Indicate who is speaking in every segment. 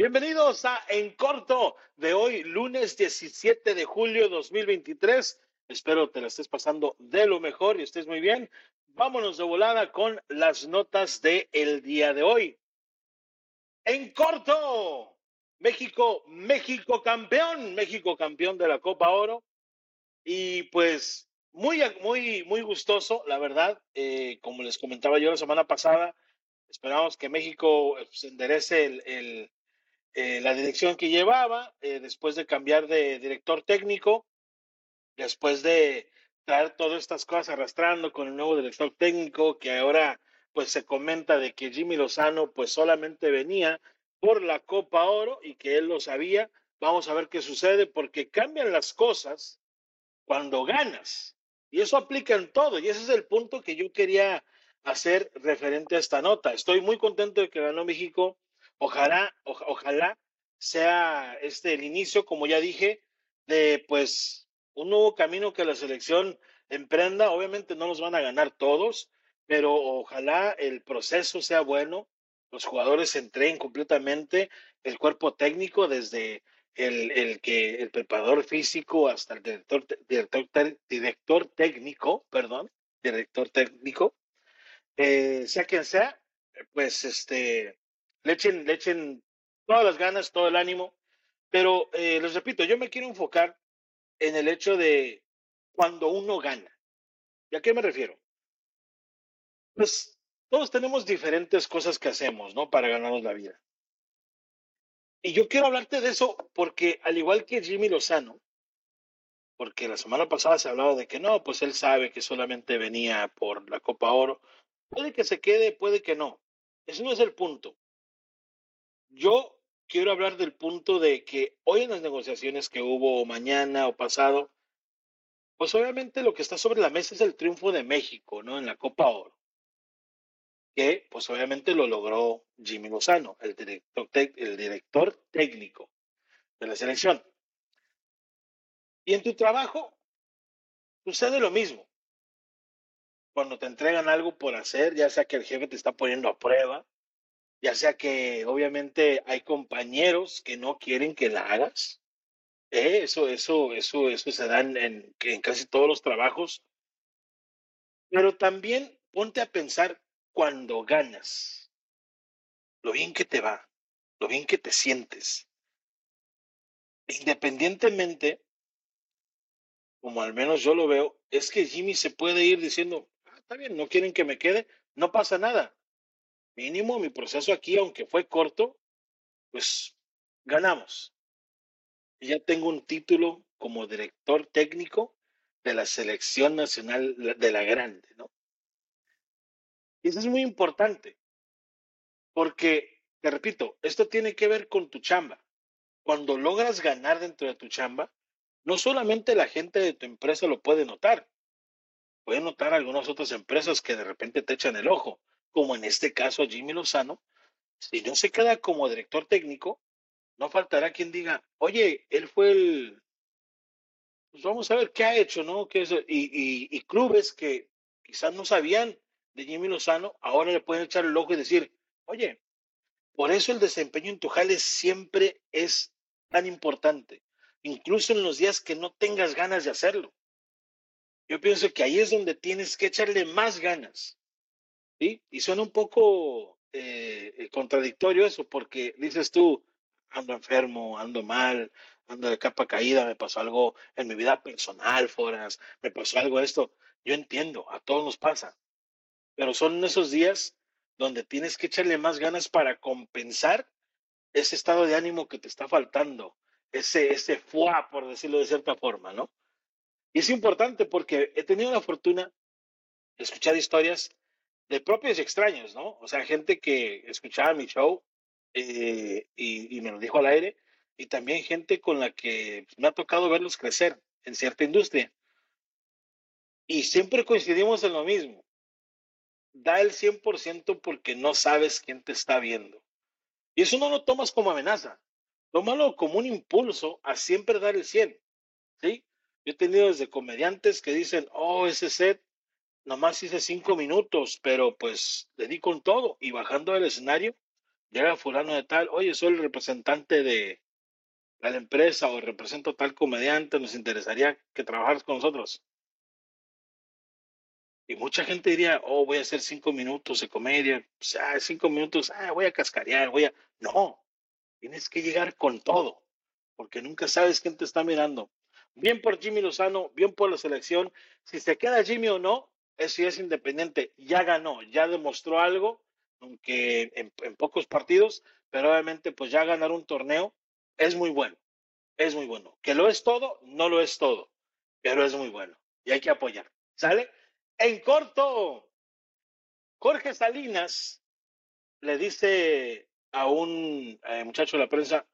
Speaker 1: Bienvenidos a En Corto de hoy, lunes 17 de julio 2023. Espero te la estés pasando de lo mejor y estés muy bien. Vámonos de volada con las notas del el día de hoy. En corto, México, México campeón, México campeón de la Copa Oro. Y pues muy, muy, muy gustoso, la verdad. Eh, como les comentaba yo la semana pasada, esperamos que México se pues, enderece el eh, la dirección que llevaba, eh, después de cambiar de director técnico, después de traer todas estas cosas arrastrando con el nuevo director técnico, que ahora pues se comenta de que Jimmy Lozano pues solamente venía por la Copa Oro y que él lo sabía. Vamos a ver qué sucede porque cambian las cosas cuando ganas. Y eso aplica en todo. Y ese es el punto que yo quería hacer referente a esta nota. Estoy muy contento de que ganó México Ojalá, ojalá sea este el inicio, como ya dije, de pues un nuevo camino que la selección emprenda. Obviamente no los van a ganar todos, pero ojalá el proceso sea bueno, los jugadores se entreguen completamente, el cuerpo técnico, desde el, el que el preparador físico hasta el director, director, director técnico, perdón, director técnico, eh, sea quien sea, pues este le echen, le echen todas las ganas, todo el ánimo. Pero eh, les repito, yo me quiero enfocar en el hecho de cuando uno gana. ¿Y a qué me refiero? Pues todos tenemos diferentes cosas que hacemos, ¿no? Para ganarnos la vida. Y yo quiero hablarte de eso porque al igual que Jimmy Lozano, porque la semana pasada se hablaba de que no, pues él sabe que solamente venía por la Copa Oro. Puede que se quede, puede que no. Ese no es el punto. Yo quiero hablar del punto de que hoy en las negociaciones que hubo mañana o pasado, pues obviamente lo que está sobre la mesa es el triunfo de México, ¿no? En la Copa Oro. Que pues obviamente lo logró Jimmy Lozano, el director, el director técnico de la selección. Y en tu trabajo sucede lo mismo. Cuando te entregan algo por hacer, ya sea que el jefe te está poniendo a prueba, ya sea que obviamente hay compañeros que no quieren que la hagas. Eh, eso, eso, eso, eso se da en, en casi todos los trabajos. Pero también ponte a pensar cuando ganas, lo bien que te va, lo bien que te sientes. Independientemente, como al menos yo lo veo, es que Jimmy se puede ir diciendo, ah, está bien, no quieren que me quede, no pasa nada mínimo mi proceso aquí, aunque fue corto, pues ganamos. ya tengo un título como director técnico de la selección nacional de la grande, ¿no? Y eso es muy importante, porque, te repito, esto tiene que ver con tu chamba. Cuando logras ganar dentro de tu chamba, no solamente la gente de tu empresa lo puede notar, puede notar algunas otras empresas que de repente te echan el ojo como en este caso a Jimmy Lozano, si no se queda como director técnico, no faltará quien diga, oye, él fue el, pues vamos a ver qué ha hecho, ¿no? ¿Qué es? Y, y, clubes que quizás no sabían de Jimmy Lozano, ahora le pueden echar el ojo y decir, oye, por eso el desempeño en tu jale siempre es tan importante, incluso en los días que no tengas ganas de hacerlo. Yo pienso que ahí es donde tienes que echarle más ganas. ¿Sí? Y suena un poco eh, eh, contradictorio eso, porque dices tú, ando enfermo, ando mal, ando de capa caída, me pasó algo en mi vida personal, foras, me pasó algo esto. Yo entiendo, a todos nos pasa, pero son esos días donde tienes que echarle más ganas para compensar ese estado de ánimo que te está faltando, ese, ese fuá, por decirlo de cierta forma, ¿no? Y es importante porque he tenido la fortuna de escuchar historias de propios y extraños, ¿no? O sea, gente que escuchaba mi show eh, y, me lo dijo al aire, y también gente con la que me ha tocado verlos crecer en cierta industria. Y siempre coincidimos en lo mismo. Da el 100% porque no sabes quién te está viendo. Y eso no lo tomas como amenaza. Tómalo como un impulso a siempre dar el 100. ¿Sí? Yo he tenido desde comediantes que dicen, oh, ese set nomás hice cinco minutos, pero pues le di con todo y bajando del escenario llega fulano de tal, oye, soy el representante de la empresa o represento tal comediante, nos interesaría que trabajaras con nosotros. Y mucha gente diría, oh, voy a hacer cinco minutos de comedia, o sea, cinco minutos, ah, voy a cascarear, voy a... No, tienes que llegar con todo, porque nunca sabes quién te está mirando. Bien por Jimmy Lozano, bien por la selección. Si se queda Jimmy o no, ya es independiente. Ya ganó, ya demostró algo, aunque en, en pocos partidos, pero obviamente pues ya ganar un torneo es muy bueno. Es muy bueno. Que lo es todo, no lo es todo, pero es muy bueno. Y hay que apoyar. ¿Sale? En corto, Jorge Salinas le dice a un eh, muchacho de la prensa,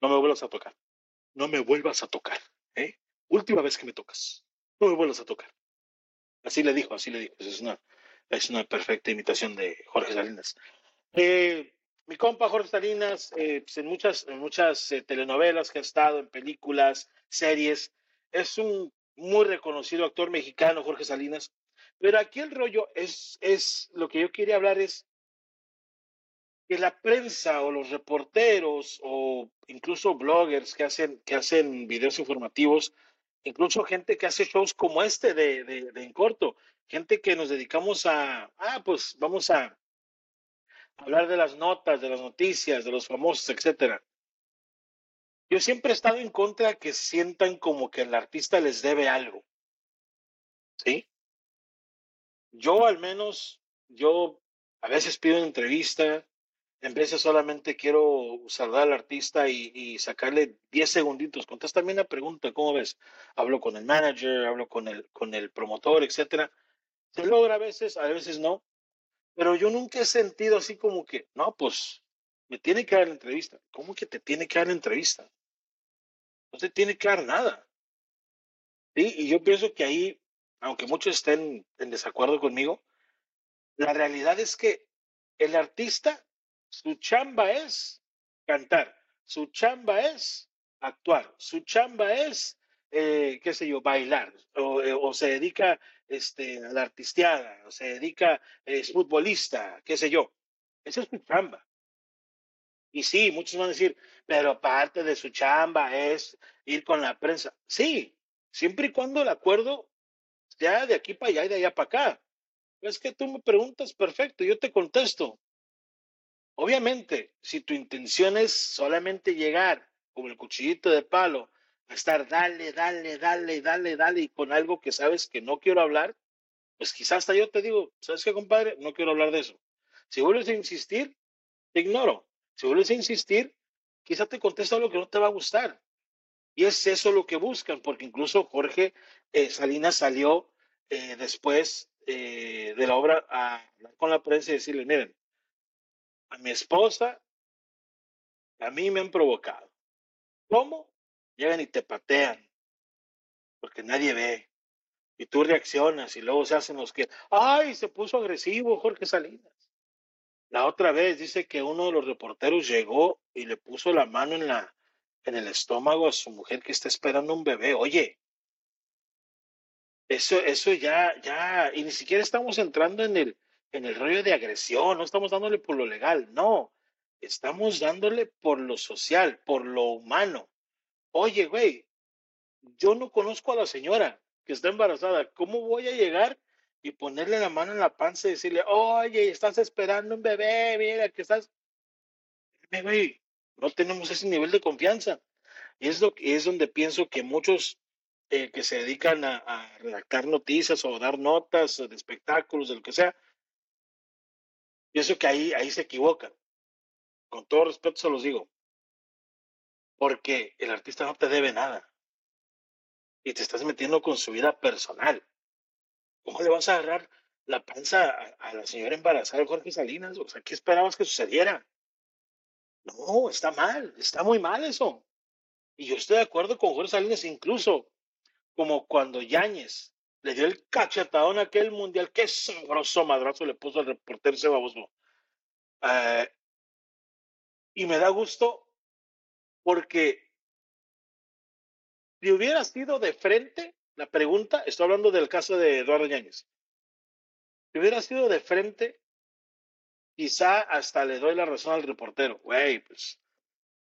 Speaker 1: no me vuelvas a tocar, no me vuelvas a tocar, ¿eh? Última vez que me tocas, no me vuelvas a tocar. Así le dijo, así le dijo. Es una, es una perfecta imitación de Jorge Salinas. Eh, mi compa Jorge Salinas, eh, pues en muchas, en muchas telenovelas que ha estado, en películas, series, es un muy reconocido actor mexicano, Jorge Salinas. Pero aquí el rollo es, es, lo que yo quería hablar es que la prensa o los reporteros o incluso bloggers que hacen, que hacen videos informativos, incluso gente que hace shows como este de, de, en corto, gente que nos dedicamos a, ah, pues vamos a hablar de las notas, de las noticias, de los famosos, etcétera. Yo siempre he estado en contra que sientan como que el artista les debe algo. ¿Sí? Yo al menos, yo a veces pido una entrevista, en veces solamente quiero saludar al artista y, y sacarle 10 segunditos. Contéstame una pregunta, ¿cómo ves? Hablo con el manager, hablo con el, con el promotor, etcétera. Se logra a veces, a veces no. Pero yo nunca he sentido así como que, no, pues me tiene que dar la entrevista. ¿Cómo que te tiene que dar la entrevista? no se tiene que dar nada. ¿Sí? Y yo pienso que ahí, aunque muchos estén en desacuerdo conmigo, la realidad es que el artista, su chamba es cantar, su chamba es actuar, su chamba es, eh, qué sé yo, bailar, o, eh, o, se dedica este, a la artisteada, o se dedica, es futbolista, qué sé yo. Esa es su chamba. Y sí, muchos van a decir, pero parte de su chamba es ir con la prensa. Sí, siempre y cuando el acuerdo sea de aquí para allá y de allá para acá. Es que tú me preguntas, perfecto, yo te contesto. Obviamente, si tu intención es solamente llegar como el cuchillito de palo, a estar dale, dale, dale, dale, dale, y con algo que sabes que no quiero hablar, pues quizás hasta yo te digo, ¿sabes qué, compadre? No quiero hablar de eso. Si vuelves a insistir, te ignoro. Si vuelves a insistir, quizá te contesta lo que no te va a gustar. Y es eso lo que buscan, porque incluso Jorge eh, Salinas salió eh, después eh, de la obra a hablar con la prensa y decirle, miren, a mi esposa, a mí me han provocado. ¿Cómo? Llegan y te patean, porque nadie ve. Y tú reaccionas y luego se hacen los que, ay, se puso agresivo Jorge Salinas. La otra vez dice que uno de los reporteros llegó y le puso la mano en la en el estómago a su mujer que está esperando un bebé. Oye, eso, eso ya, ya, y ni siquiera estamos entrando en el, en el rollo de agresión, no estamos dándole por lo legal, no, estamos dándole por lo social, por lo humano. Oye, güey, yo no conozco a la señora que está embarazada, ¿cómo voy a llegar y ponerle la mano en la panza y decirle, oye, estás esperando un bebé, mira que estás... Güey, no tenemos ese nivel de confianza. Y es, lo, es donde pienso que muchos eh, que se dedican a, a, redactar noticias o dar notas de espectáculos, de lo que sea, pienso que ahí, ahí se equivocan. Con todo respeto se los digo. Porque el artista no te debe nada. Y te estás metiendo con su vida personal. ¿Cómo le vas a agarrar la panza a, a la señora embarazada Jorge Salinas? O sea, ¿qué esperabas que sucediera? No, está mal, está muy mal eso. Y yo estoy de acuerdo con Jorge Salinas, incluso como cuando Yáñez le dio el cachetadón a aquel mundial, qué sabroso madrazo le puso al reportero ese baboso. Eh, y me da gusto porque si hubiera sido de frente, la pregunta, estoy hablando del caso de Eduardo Yáñez, si hubiera sido de frente, quizá hasta le doy la razón al reportero. Güey, pues,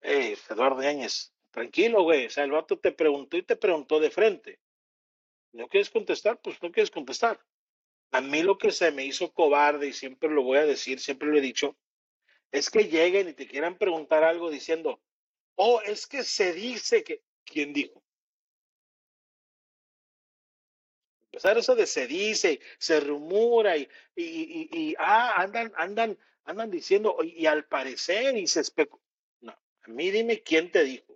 Speaker 1: hey, Eduardo Yáñez, tranquilo, güey. O sea, el vato te preguntó y te preguntó de frente. ¿No quieres contestar? Pues no quieres contestar. A mí lo que se me hizo cobarde, y siempre lo voy a decir, siempre lo he dicho, es que lleguen y te quieran preguntar algo diciendo, oh, es que se dice que, ¿quién dijo? Empezar eso de se dice, se rumora y, y, y, ah, andan, andan, andan diciendo, y, al parecer, y se especula. No, a mí dime quién te dijo.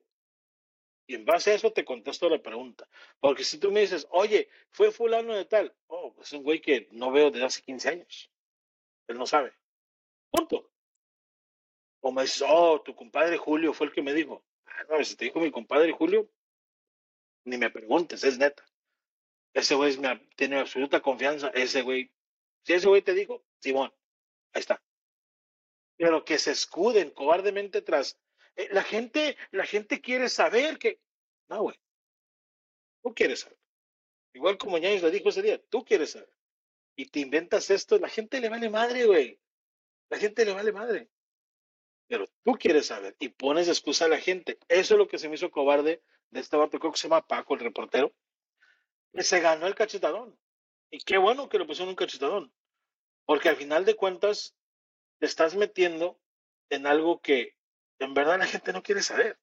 Speaker 1: Y en base a eso te contesto la pregunta. Porque si tú me dices, oye, fue fulano de tal, oh, es un güey que no veo desde hace 15 años. Él no sabe. Punto. O me dices, oh, tu compadre Julio fue el que me dijo. Ah, no, si te dijo mi compadre Julio, ni me preguntes, es neta. Ese güey tiene absoluta confianza. Ese güey, si ese güey te dijo, Simón, ahí está. Pero que se escuden cobardemente tras eh, la gente, la gente quiere saber que, no, güey, tú quieres saber. Igual como Ñañez le dijo ese día, tú quieres saber. Y te inventas esto, la gente le vale madre, güey. La gente le vale madre. Pero tú quieres saber y pones excusa a la gente. Eso es lo que se me hizo cobarde de este vato, creo que se llama Paco, el reportero, que se ganó el cachetadón. Y qué bueno que lo pusieron un cachetadón. Porque al final de cuentas, te estás metiendo en algo que en verdad la gente no quiere saber.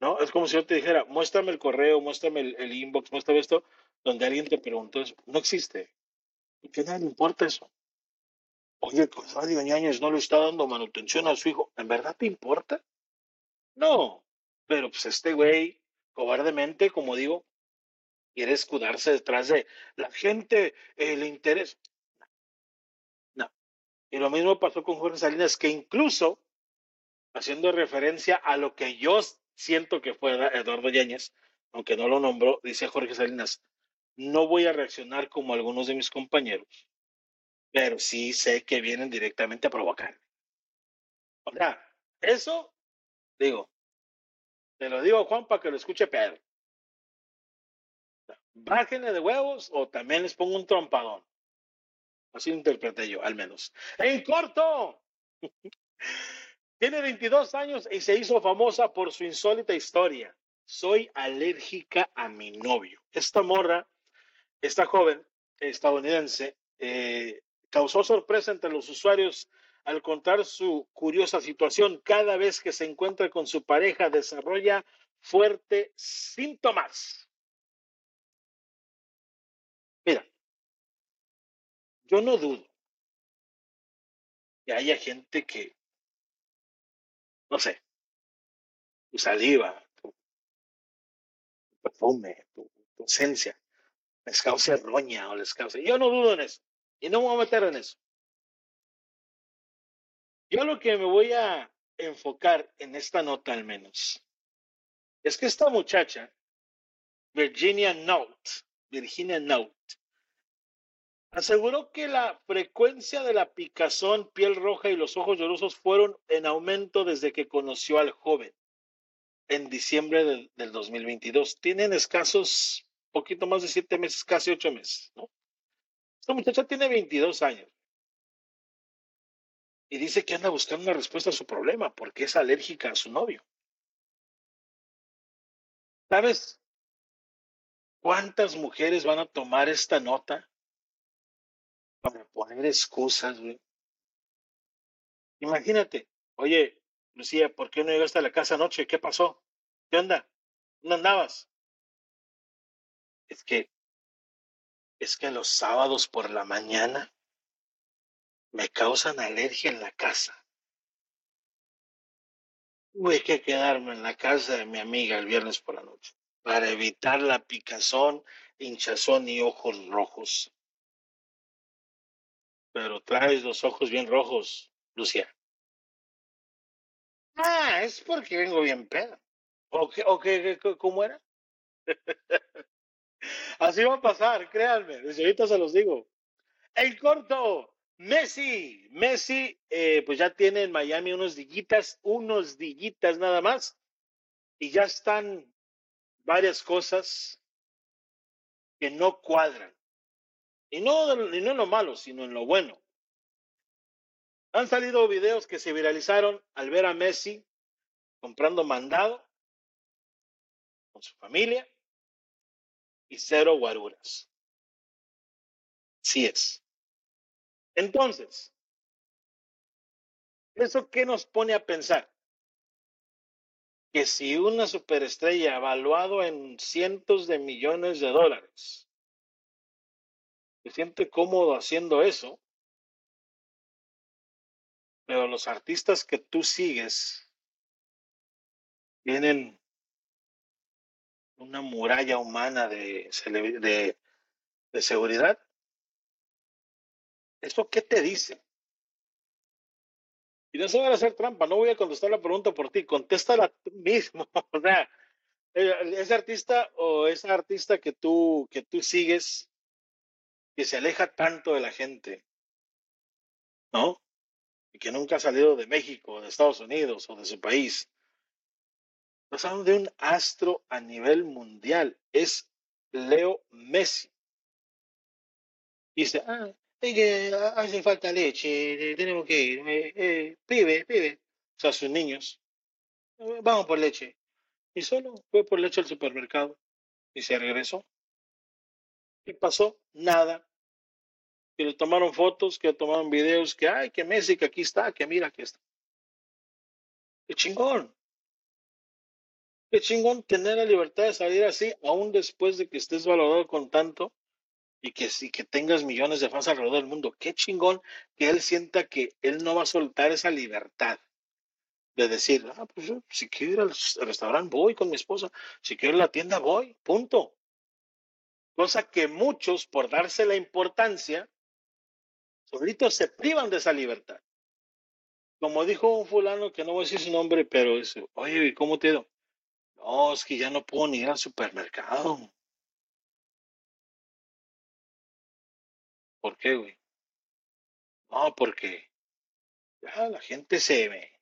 Speaker 1: ¿No? Es como si yo te dijera, muéstrame el correo, muéstrame el, inbox, muéstrame esto, donde alguien te preguntó. No existe. ¿Y qué nadie le importa eso? Oye, Rosario Ñañez no le está dando manutención a su hijo. ¿En verdad te importa? No. Pero pues este güey, cobardemente, como digo, quiere escudarse detrás de la gente, el interés. No. Y lo mismo pasó con Jorge Salinas, que incluso haciendo referencia a lo que yo siento que fue Eduardo Yáñez, aunque no lo nombró, dice Jorge Salinas, no voy a reaccionar como algunos de mis compañeros, pero sí sé que vienen directamente a provocar. O sea, eso, digo, te lo digo Juan para que lo escuche Pedro. Bájenle de huevos o también les pongo un trompadón. Así interpreté yo, al menos. En corto, tiene 22 años y se hizo famosa por su insólita historia. Soy alérgica a mi novio. Esta morra, esta joven estadounidense, eh, causó sorpresa entre los usuarios al contar su curiosa situación. Cada vez que se encuentra con su pareja desarrolla fuertes síntomas. Mira, yo no dudo que haya gente que no sé, tu saliva, tu, perfume, tu, esencia, les cause roña o les cause. Yo no dudo en eso y no me voy a meter en eso. Yo lo que me voy a enfocar en esta nota al menos es que esta muchacha, Virginia Note, Virginia Note, Aseguró que la frecuencia de la picazón, piel roja y los ojos llorosos fueron en aumento desde que conoció al joven en diciembre del, 2022. Tienen escasos, poquito más de siete meses, casi ocho meses, ¿no? Esta muchacha tiene 22 años y dice que anda buscando una respuesta a su problema porque es alérgica a su novio. ¿Sabes cuántas mujeres van a tomar esta nota para poner excusas, güey. Imagínate, oye, Lucía, ¿por qué no llegaste a la casa anoche? ¿Qué pasó? ¿Qué onda? ¿Dónde andabas? Es que, es que los sábados por la mañana me causan alergia en la casa. Tuve que quedarme en la casa de mi amiga el viernes por la noche para evitar la picazón, hinchazón y ojos rojos pero traes los ojos bien rojos, Lucia. Ah, es porque vengo bien pedo. ¿O qué, o qué, cómo era? Así va a pasar, créanme, desde ahorita se los digo. El corto, Messi, Messi, eh, pues ya tiene en Miami unos dillitas, unos dillitas nada más, y ya están varias cosas que no cuadran. Y no, y no en lo malo, sino en lo bueno. Han salido videos que se viralizaron al ver a Messi comprando mandado con su familia y cero guaruras. Sí es. Entonces, ¿eso qué nos pone a pensar? Que si una superestrella evaluado en cientos de millones de dólares se siente cómodo haciendo eso, pero los artistas que tú sigues tienen una muralla humana de, de, seguridad. ¿Eso qué te dice? Y no se van a hacer trampa, no voy a contestar la pregunta por ti, contéstala tú mismo. o sea, eh, ese artista o esa artista que tú, que tú sigues, que se aleja tanto de la gente, ¿no? Y que nunca ha salido de México, de Estados Unidos o de su país. Estamos hablando de un astro a nivel mundial. Es Leo Messi. Dice, ah, es que hace falta leche, tenemos que ir, eh, eh, pibe, pibe, o sea, sus niños, eh, vamos por leche. Y solo fue por leche al supermercado y se regresó. ¿Qué pasó? Nada. Que le tomaron fotos, que le tomaron videos, que ay, que Messi, que aquí está, que mira que está. Qué chingón. Qué chingón tener la libertad de salir así, aún después de que estés valorado con tanto y que, si que tengas millones de fans alrededor del mundo. Qué chingón que él sienta que él no va a soltar esa libertad de decir, ah, pues si quiero ir al restaurante voy con mi esposa, si quiero ir a la tienda voy, punto. Cosa que muchos, por darse la importancia, solitos se privan de esa libertad. Como dijo un fulano, que no voy a decir su nombre, pero es, oye, ¿cómo te dio? No, es que ya no puedo ni ir al supermercado. ¿Por qué, güey? No, porque ya la gente se ve.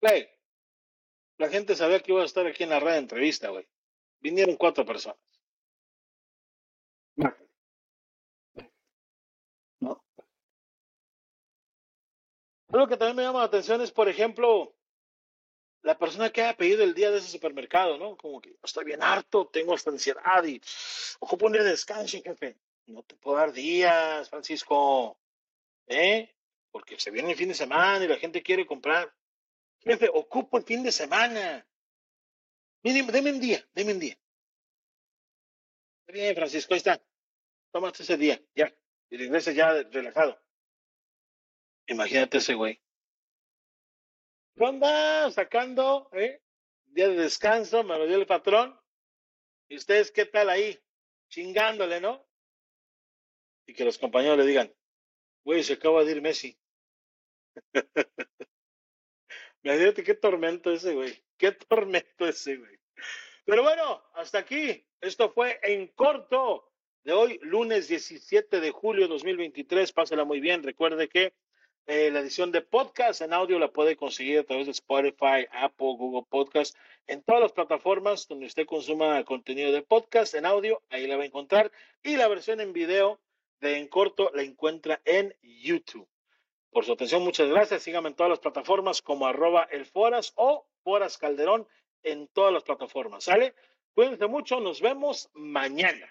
Speaker 1: Play. La gente sabía que iba a estar aquí en la red de entrevista, güey. Vinieron cuatro personas. Lo que también me llama la atención es, por ejemplo, la persona que haya pedido el día de ese supermercado, ¿no? Como que estoy bien harto, tengo esta ansiedad y ocupo un día de descanso, jefe. No te puedo dar días, Francisco, ¿eh? Porque se viene el fin de semana y la gente quiere comprar. Jefe, ocupo el fin de semana. Deme, deme un día, deme un día. Bien, Francisco, ahí está. Tómate ese día, ya. Y regresa ya relajado. Imagínate ese güey. ¿Qué onda? Sacando, ¿eh? Día de descanso, me lo dio el patrón. ¿Y ustedes qué tal ahí? Chingándole, ¿no? Y que los compañeros le digan, güey, se acaba de ir Messi. Imagínate qué tormento ese, güey. Qué tormento ese, güey. Pero bueno, hasta aquí. Esto fue en corto de hoy, lunes 17 de julio de 2023. Pásela muy bien. Recuerde que eh, la edición de podcast en audio la puede conseguir a través de Spotify, Apple, Google Podcast, en todas las plataformas donde usted consuma contenido de podcast en audio, ahí la va a encontrar. Y la versión en video de En Corto la encuentra en YouTube. Por su atención, muchas gracias. Síganme en todas las plataformas como arroba el Foras o Foras Calderón en todas las plataformas. ¿Sale? Cuídense mucho. Nos vemos mañana.